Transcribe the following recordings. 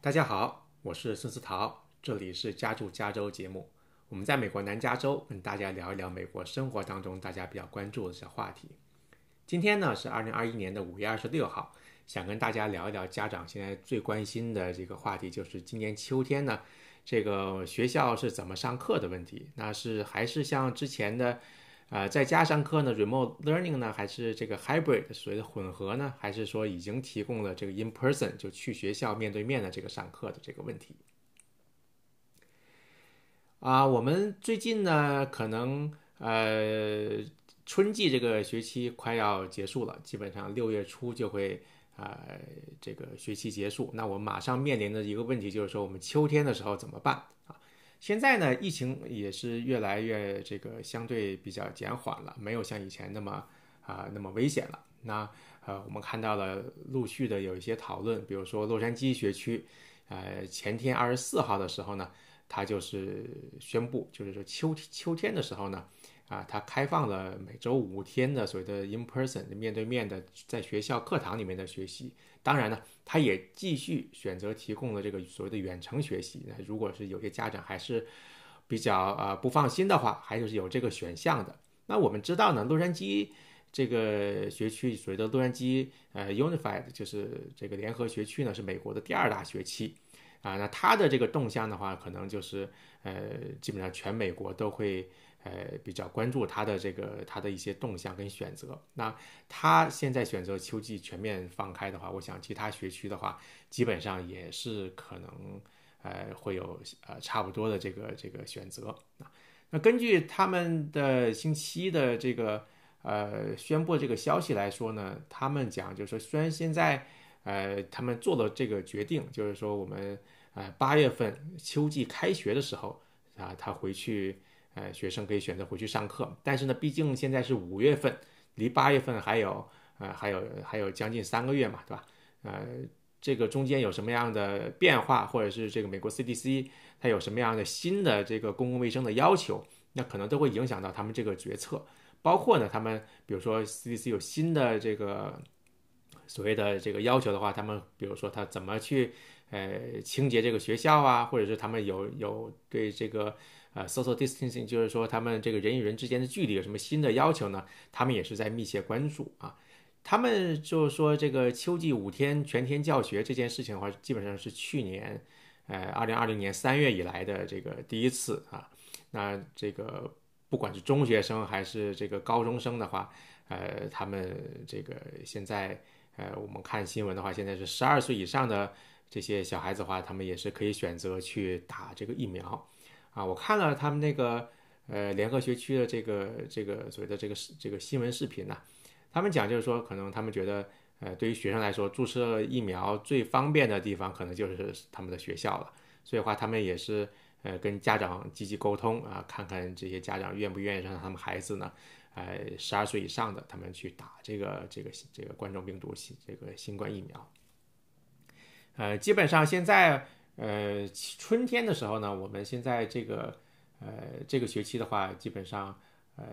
大家好，我是孙思桃，这里是家住加州节目。我们在美国南加州跟大家聊一聊美国生活当中大家比较关注的小话题。今天呢是二零二一年的五月二十六号，想跟大家聊一聊家长现在最关心的这个话题，就是今年秋天呢，这个学校是怎么上课的问题。那是还是像之前的，呃，在家上课呢，remote learning 呢，还是这个 hybrid 所谓的混合呢，还是说已经提供了这个 in person 就去学校面对面的这个上课的这个问题？啊，我们最近呢，可能呃，春季这个学期快要结束了，基本上六月初就会啊，这个学期结束。那我们马上面临的一个问题就是说，我们秋天的时候怎么办啊？现在呢，疫情也是越来越这个相对比较减缓了，没有像以前那么啊那么危险了。那呃，我们看到了陆续的有一些讨论，比如说洛杉矶学区，呃，前天二十四号的时候呢。它就是宣布，就是说秋秋天的时候呢，啊，他开放了每周五天的所谓的 in person 面对面的在学校课堂里面的学习。当然呢，他也继续选择提供了这个所谓的远程学习。那如果是有些家长还是比较啊不放心的话，还是有这个选项的。那我们知道呢，洛杉矶这个学区所谓的洛杉矶呃 Unified 就是这个联合学区呢，是美国的第二大学区。啊，那它的这个动向的话，可能就是呃，基本上全美国都会呃比较关注它的这个它的一些动向跟选择。那它现在选择秋季全面放开的话，我想其他学区的话，基本上也是可能呃会有呃差不多的这个这个选择啊。那根据他们的星期一的这个呃宣布这个消息来说呢，他们讲就是说，虽然现在。呃，他们做了这个决定，就是说我们呃八月份秋季开学的时候啊，他回去呃学生可以选择回去上课。但是呢，毕竟现在是五月份，离八月份还有呃还有还有将近三个月嘛，对吧？呃，这个中间有什么样的变化，或者是这个美国 CDC 它有什么样的新的这个公共卫生的要求，那可能都会影响到他们这个决策。包括呢，他们比如说 CDC 有新的这个。所谓的这个要求的话，他们比如说他怎么去呃清洁这个学校啊，或者是他们有有对这个呃 social distancing，就是说他们这个人与人之间的距离有什么新的要求呢？他们也是在密切关注啊。他们就是说这个秋季五天全天教学这件事情的话，基本上是去年呃二零二零年三月以来的这个第一次啊。那这个不管是中学生还是这个高中生的话，呃，他们这个现在。呃，我们看新闻的话，现在是十二岁以上的这些小孩子的话，他们也是可以选择去打这个疫苗，啊，我看了他们那个呃联合学区的这个这个所谓的这个这个新闻视频呢，他们讲就是说，可能他们觉得，呃，对于学生来说，注射疫苗最方便的地方可能就是他们的学校了，所以的话他们也是呃跟家长积极沟通啊，看看这些家长愿不愿意让他们孩子呢。呃，十二岁以上的他们去打这个这个这个冠状病毒这个新冠疫苗。呃，基本上现在呃春天的时候呢，我们现在这个呃这个学期的话，基本上呃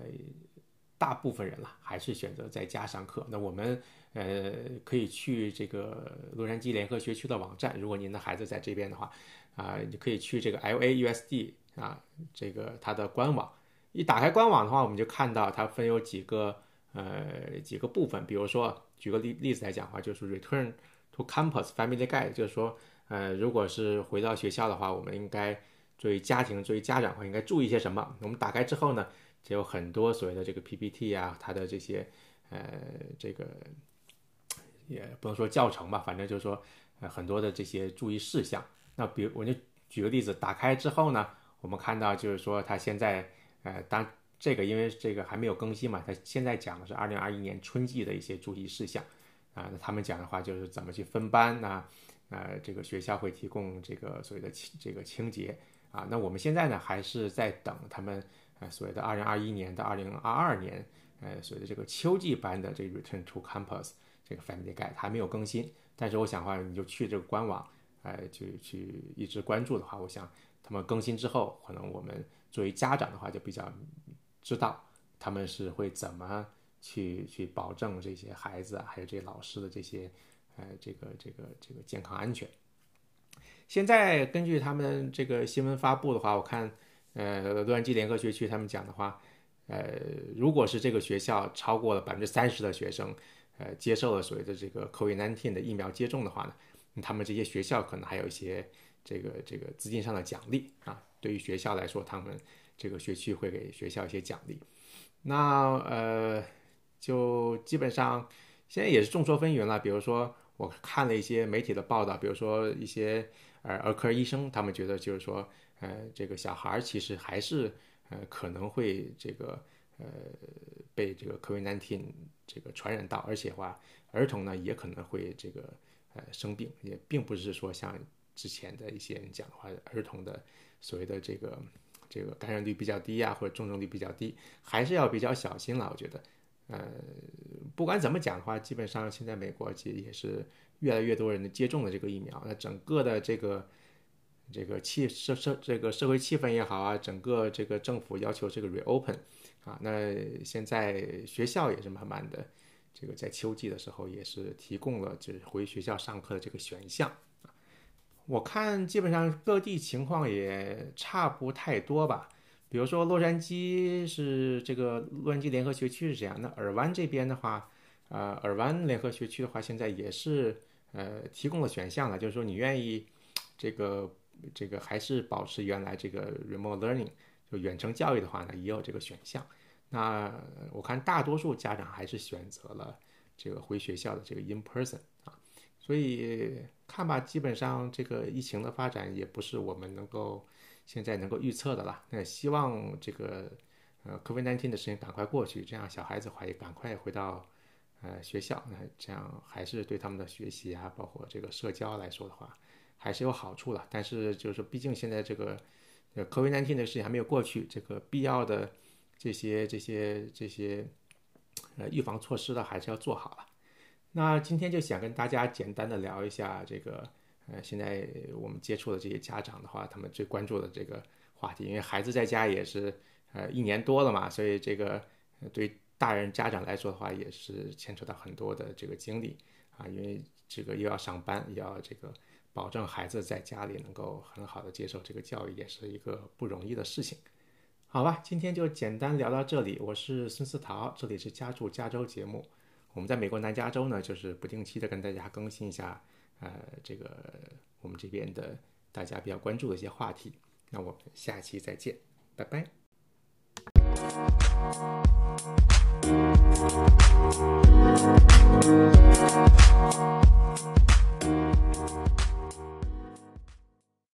大部分人了还是选择在家上课。那我们呃可以去这个洛杉矶联合学区的网站，如果您的孩子在这边的话啊，你可以去这个 L A U S D 啊这个它的官网。一打开官网的话，我们就看到它分有几个呃几个部分。比如说，举个例例子来讲的话，就是 Return to Campus Family Guide，就是说，呃，如果是回到学校的话，我们应该作为家庭、作为家长的话，应该注意些什么？我们打开之后呢，就有很多所谓的这个 PPT 啊，它的这些呃这个也不能说教程吧，反正就是说呃很多的这些注意事项。那比如我就举个例子，打开之后呢，我们看到就是说它现在。呃，当这个因为这个还没有更新嘛，他现在讲的是二零二一年春季的一些注意事项啊。那他们讲的话就是怎么去分班呐，呃，这个学校会提供这个所谓的清这个清洁啊。那我们现在呢还是在等他们呃所谓的二零二一年到二零二二年呃所谓的这个秋季班的这个 Return to Campus 这个 Family Guide 还没有更新。但是我想的话，你就去这个官网，呃，去去一直关注的话，我想他们更新之后，可能我们。作为家长的话，就比较知道他们是会怎么去去保证这些孩子，还有这些老师的这些呃这个这个这个健康安全。现在根据他们这个新闻发布的话，我看，呃，洛杉矶联合学区他们讲的话，呃，如果是这个学校超过了百分之三十的学生，呃，接受了所谓的这个 COVID-19 的疫苗接种的话呢，他们这些学校可能还有一些这个这个资金上的奖励啊。对于学校来说，他们这个学区会给学校一些奖励。那呃，就基本上现在也是众说纷纭了。比如说，我看了一些媒体的报道，比如说一些呃儿科医生，他们觉得就是说，呃，这个小孩其实还是呃可能会这个呃被这个 COVID-19 这个传染到，而且话儿童呢也可能会这个呃生病，也并不是说像之前的一些人讲的话，儿童的。所谓的这个这个感染率比较低呀，或者重症率比较低，还是要比较小心了。我觉得，呃，不管怎么讲的话，基本上现在美国其实也是越来越多人接种了这个疫苗。那整个的这个这个气社社这个社会气氛也好啊，整个这个政府要求这个 reopen 啊，那现在学校也是慢慢的这个在秋季的时候也是提供了就是回学校上课的这个选项。我看基本上各地情况也差不太多吧。比如说洛杉矶是这个洛杉矶联合学区是这样，那尔湾这边的话，呃，尔湾联合学区的话，现在也是呃提供了选项了，就是说你愿意这个这个还是保持原来这个 remote learning 就远程教育的话呢，也有这个选项。那我看大多数家长还是选择了这个回学校的这个 in person 啊。所以看吧，基本上这个疫情的发展也不是我们能够现在能够预测的了。那希望这个呃 COVID-19 的事情赶快过去，这样小孩子话也赶快回到呃学校，那这样还是对他们的学习啊，包括这个社交来说的话，还是有好处的。但是就是毕竟现在这个呃 COVID-19 的事情还没有过去，这个必要的这些这些这些呃预防措施的还是要做好了。那今天就想跟大家简单的聊一下这个，呃，现在我们接触的这些家长的话，他们最关注的这个话题，因为孩子在家也是呃一年多了嘛，所以这个对大人家长来说的话，也是牵扯到很多的这个精力啊，因为这个又要上班，又要这个保证孩子在家里能够很好的接受这个教育，也是一个不容易的事情。好吧，今天就简单聊到这里，我是孙思桃，这里是家住加州节目。我们在美国南加州呢就是不定期的跟大家更新一下呃这个我们这边的大家比较关注的一些话题。那我们下期再见拜拜。